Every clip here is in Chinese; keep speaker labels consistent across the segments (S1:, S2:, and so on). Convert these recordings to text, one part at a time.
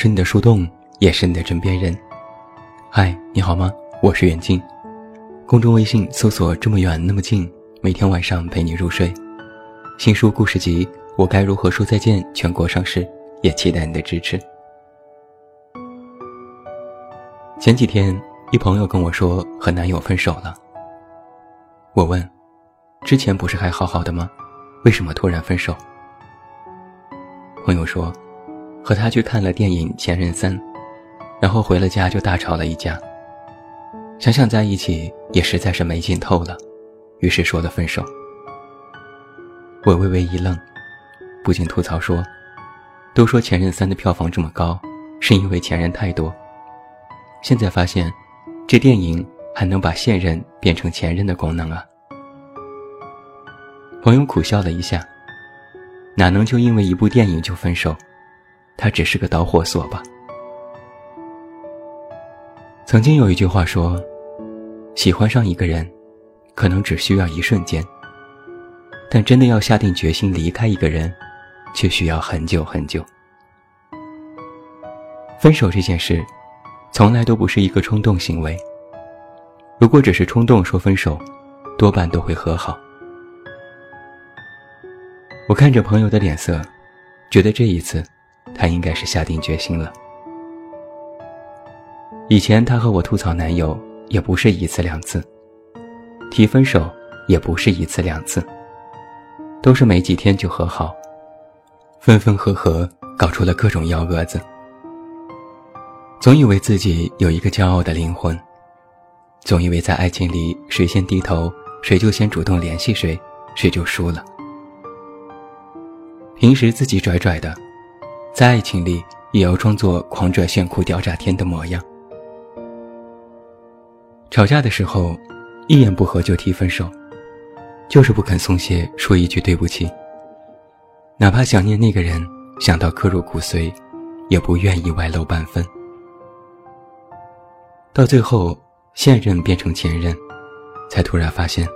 S1: 是你的树洞，也是你的枕边人。嗨，你好吗？我是远近。公众微信搜索“这么远那么近”，每天晚上陪你入睡。新书故事集《我该如何说再见》全国上市，也期待你的支持。前几天，一朋友跟我说和男友分手了。我问：“之前不是还好好的吗？为什么突然分手？”朋友说：“和他去看了电影《前任三》，然后回了家就大吵了一架。想想在一起也实在是没劲透了，于是说了分手。”我微微一愣，不禁吐槽说：“都说《前任三》的票房这么高，是因为前任太多。现在发现，这电影……”还能把现任变成前任的功能啊！朋友苦笑了一下，哪能就因为一部电影就分手？它只是个导火索吧。曾经有一句话说：“喜欢上一个人，可能只需要一瞬间；但真的要下定决心离开一个人，却需要很久很久。”分手这件事，从来都不是一个冲动行为。如果只是冲动说分手，多半都会和好。我看着朋友的脸色，觉得这一次，他应该是下定决心了。以前他和我吐槽男友，也不是一次两次；提分手也不是一次两次，都是没几天就和好，分分合合，搞出了各种幺蛾子。总以为自己有一个骄傲的灵魂。总以为在爱情里，谁先低头，谁就先主动联系谁，谁就输了。平时自己拽拽的，在爱情里也要装作狂拽炫酷屌炸天的模样。吵架的时候，一言不合就提分手，就是不肯松懈，说一句对不起。哪怕想念那个人，想到刻入骨髓，也不愿意外露半分。到最后。现任变成前任，才突然发现，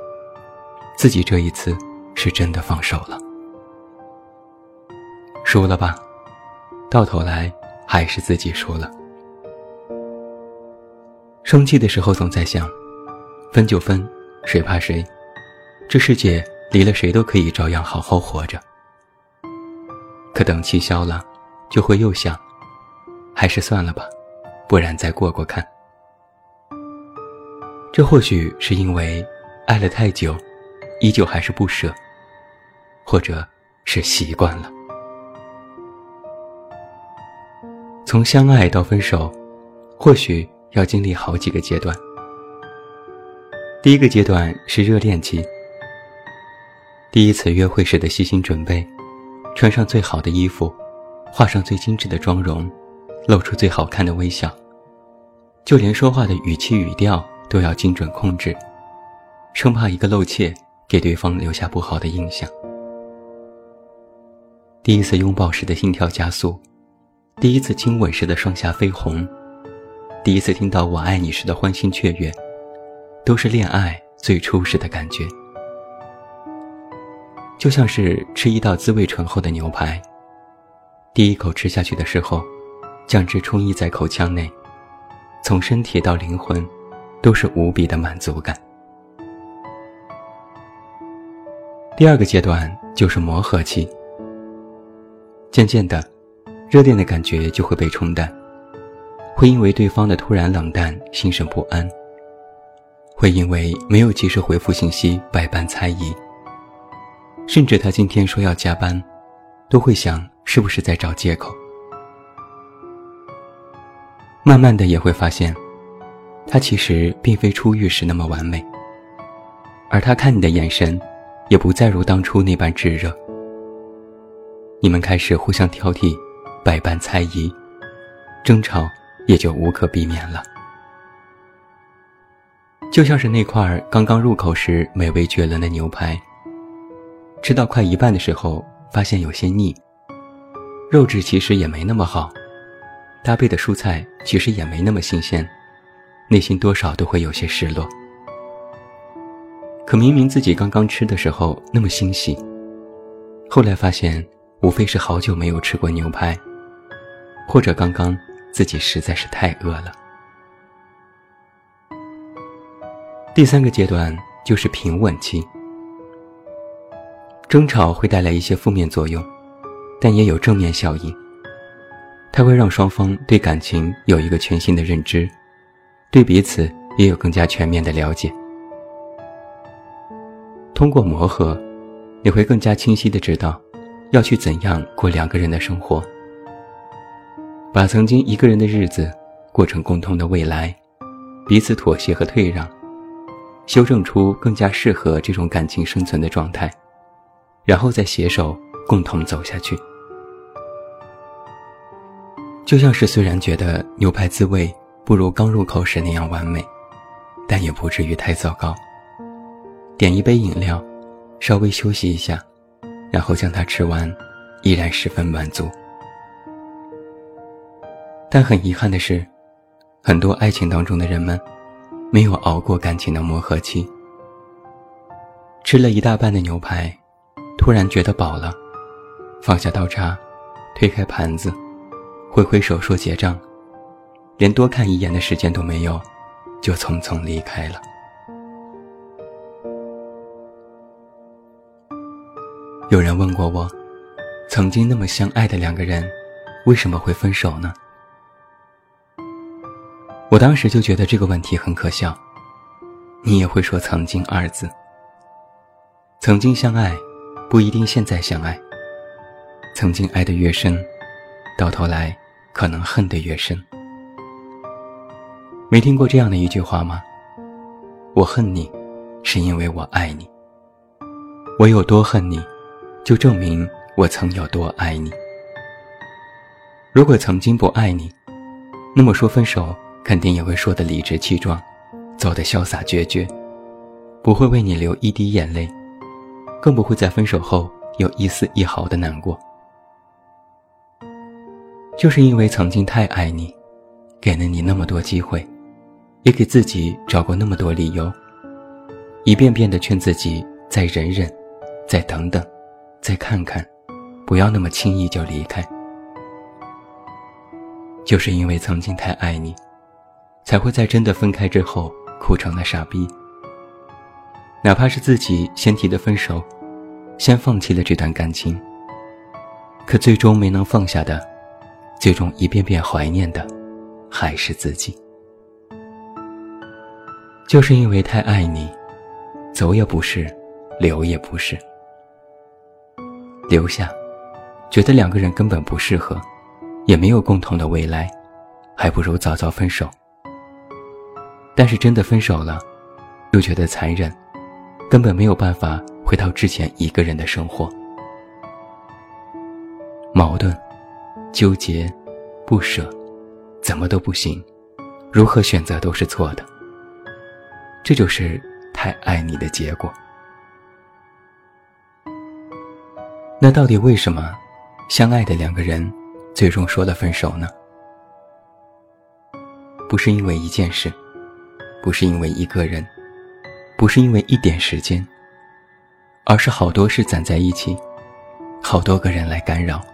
S1: 自己这一次是真的放手了，输了吧？到头来还是自己输了。生气的时候总在想，分就分，谁怕谁？这世界离了谁都可以照样好好活着。可等气消了，就会又想，还是算了吧，不然再过过看。这或许是因为爱了太久，依旧还是不舍，或者是习惯了。从相爱到分手，或许要经历好几个阶段。第一个阶段是热恋期，第一次约会时的细心准备，穿上最好的衣服，画上最精致的妆容，露出最好看的微笑，就连说话的语气语调。都要精准控制，生怕一个漏怯给对方留下不好的印象。第一次拥抱时的心跳加速，第一次亲吻时的双颊绯红，第一次听到“我爱你”时的欢欣雀跃，都是恋爱最初时的感觉。就像是吃一道滋味醇厚的牛排，第一口吃下去的时候，酱汁充溢在口腔内，从身体到灵魂。都是无比的满足感。第二个阶段就是磨合期，渐渐的，热恋的感觉就会被冲淡，会因为对方的突然冷淡心神不安，会因为没有及时回复信息百般猜疑，甚至他今天说要加班，都会想是不是在找借口。慢慢的也会发现。他其实并非初遇时那么完美，而他看你的眼神，也不再如当初那般炙热。你们开始互相挑剔，百般猜疑，争吵也就无可避免了。就像是那块刚刚入口时美味绝伦的牛排，吃到快一半的时候，发现有些腻，肉质其实也没那么好，搭配的蔬菜其实也没那么新鲜。内心多少都会有些失落，可明明自己刚刚吃的时候那么欣喜，后来发现无非是好久没有吃过牛排，或者刚刚自己实在是太饿了。第三个阶段就是平稳期。争吵会带来一些负面作用，但也有正面效应。它会让双方对感情有一个全新的认知，对彼此也有更加全面的了解。通过磨合，你会更加清晰的知道，要去怎样过两个人的生活，把曾经一个人的日子过成共同的未来，彼此妥协和退让，修正出更加适合这种感情生存的状态。然后再携手共同走下去，就像是虽然觉得牛排滋味不如刚入口时那样完美，但也不至于太糟糕。点一杯饮料，稍微休息一下，然后将它吃完，依然十分满足。但很遗憾的是，很多爱情当中的人们，没有熬过感情的磨合期，吃了一大半的牛排。突然觉得饱了，放下刀叉，推开盘子，挥挥手说结账，连多看一眼的时间都没有，就匆匆离开了。有人问过我，曾经那么相爱的两个人，为什么会分手呢？当时就觉得这个问题很可笑。你也会说“曾经”二字，曾经相爱。不一定现在相爱。曾经爱得越深，到头来可能恨得越深。没听过这样的一句话吗？我恨你，是因为我爱你。我有多恨你，就证明我曾有多爱你。如果曾经不爱你，那么说分手肯定也会说得理直气壮，走得潇洒决绝，不会为你流一滴眼泪。更不会在分手后有一丝一毫的难过，就是因为曾经太爱你，给了你那么多机会，也给自己找过那么多理由，一遍遍的劝自己再忍忍，再等等，再看看，不要那么轻易就离开。就是因为曾经太爱你，才会在真的分开之后哭成了傻逼。哪怕是自己先提的分手，先放弃了这段感情，可最终没能放下的，最终一遍遍怀念的，还是自己。就是因为太爱你，走也不是，留也不是。留下，觉得两个人根本不适合，也没有共同的未来，还不如早早分手。但是真的分手了，又觉得残忍。根本没有办法回到之前一个人的生活，矛盾、纠结、不舍，怎么都不行，如何选择都是错的。这就是太爱你的结果。那到底为什么相爱的两个人最终说了分手呢？不是因为一件事，不是因为一个人。不是因为一点时间，而是好多事攒在一起，好多个人来干扰，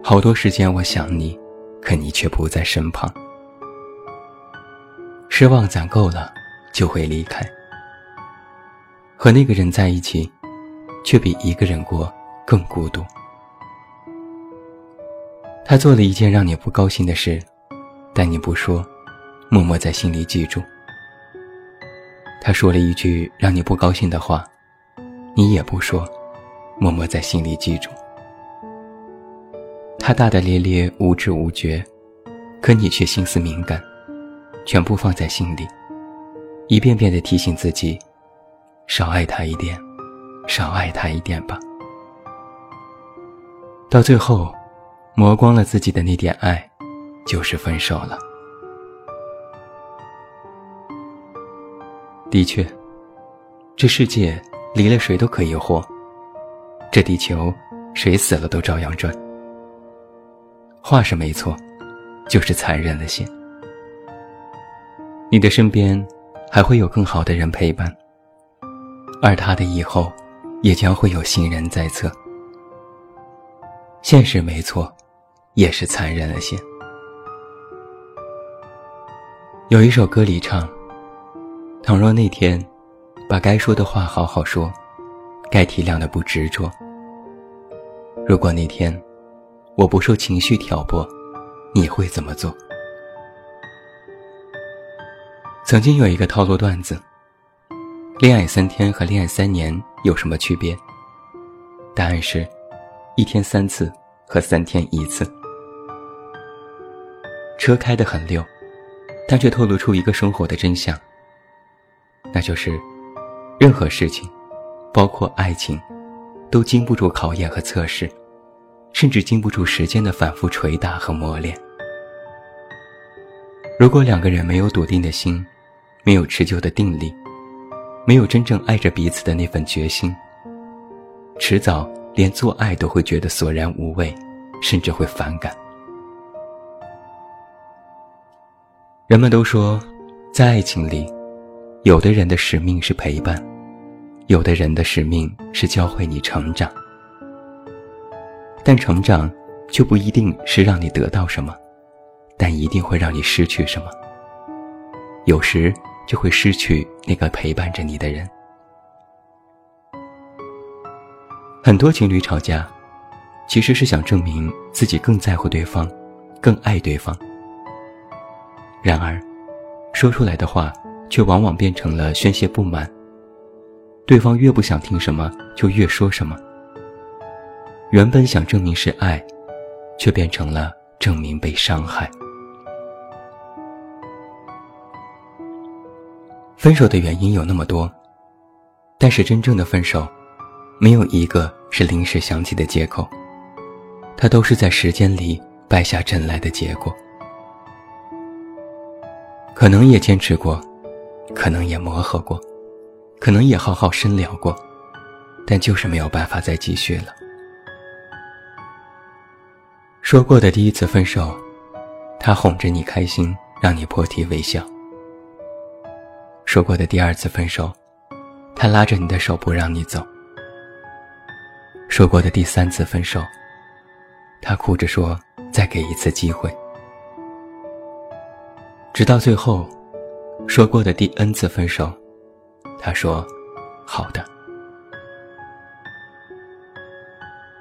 S1: 好多时间我想你，可你却不在身旁。失望攒够了，就会离开。和那个人在一起，却比一个人过更孤独。他做了一件让你不高兴的事，但你不说，默默在心里记住。他说了一句让你不高兴的话，你也不说，默默在心里记住。他大大咧咧、无知无觉，可你却心思敏感，全部放在心里，一遍遍的提醒自己，少爱他一点，少爱他一点吧。到最后，磨光了自己的那点爱，就是分手了。的确，这世界离了谁都可以活，这地球谁死了都照样转。话是没错，就是残忍了些。你的身边还会有更好的人陪伴，而他的以后也将会有新人在侧。现实没错，也是残忍了些。有一首歌里唱：“倘若那天，把该说的话好好说，该体谅的不执着。如果那天，我不受情绪挑拨，你会怎么做？”曾经有一个套路段子：恋爱三天和恋爱三年有什么区别？答案是，一天三次和三天一次。车开得很溜，但却透露出一个生活的真相，那就是，任何事情，包括爱情，都经不住考验和测试，甚至经不住时间的反复捶打和磨练。如果两个人没有笃定的心，没有持久的定力，没有真正爱着彼此的那份决心，迟早连做爱都会觉得索然无味，甚至会反感。人们都说，在爱情里，有的人的使命是陪伴，有的人的使命是教会你成长。但成长却不一定是让你得到什么，但一定会让你失去什么。有时就会失去那个陪伴着你的人。很多情侣吵架，其实是想证明自己更在乎对方，更爱对方。然而，说出来的话却往往变成了宣泄不满。对方越不想听什么，就越说什么。原本想证明是爱，却变成了证明被伤害。分手的原因有那么多，但是真正的分手，没有一个是临时想起的借口，它都是在时间里败下阵来的结果。可能也坚持过，可能也磨合过，可能也好好深聊过，但就是没有办法再继续了。说过的第一次分手，他哄着你开心，让你破涕为笑。说过的第二次分手，他拉着你的手不让你走。说过的第三次分手，他哭着说再给一次机会。直到最后，说过的第 N 次分手，他说：“好的。”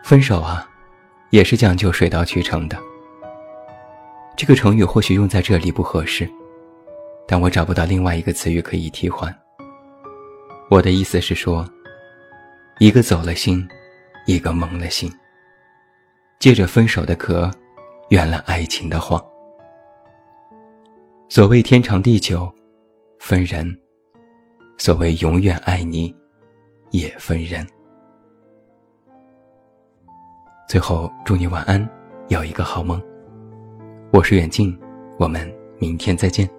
S1: 分手啊，也是讲究水到渠成的。这个成语或许用在这里不合适，但我找不到另外一个词语可以替换。我的意思是说，一个走了心，一个蒙了心，借着分手的壳，圆了爱情的谎。所谓天长地久，分人；所谓永远爱你，也分人。最后，祝你晚安，有一个好梦。我是远近，我们明天再见。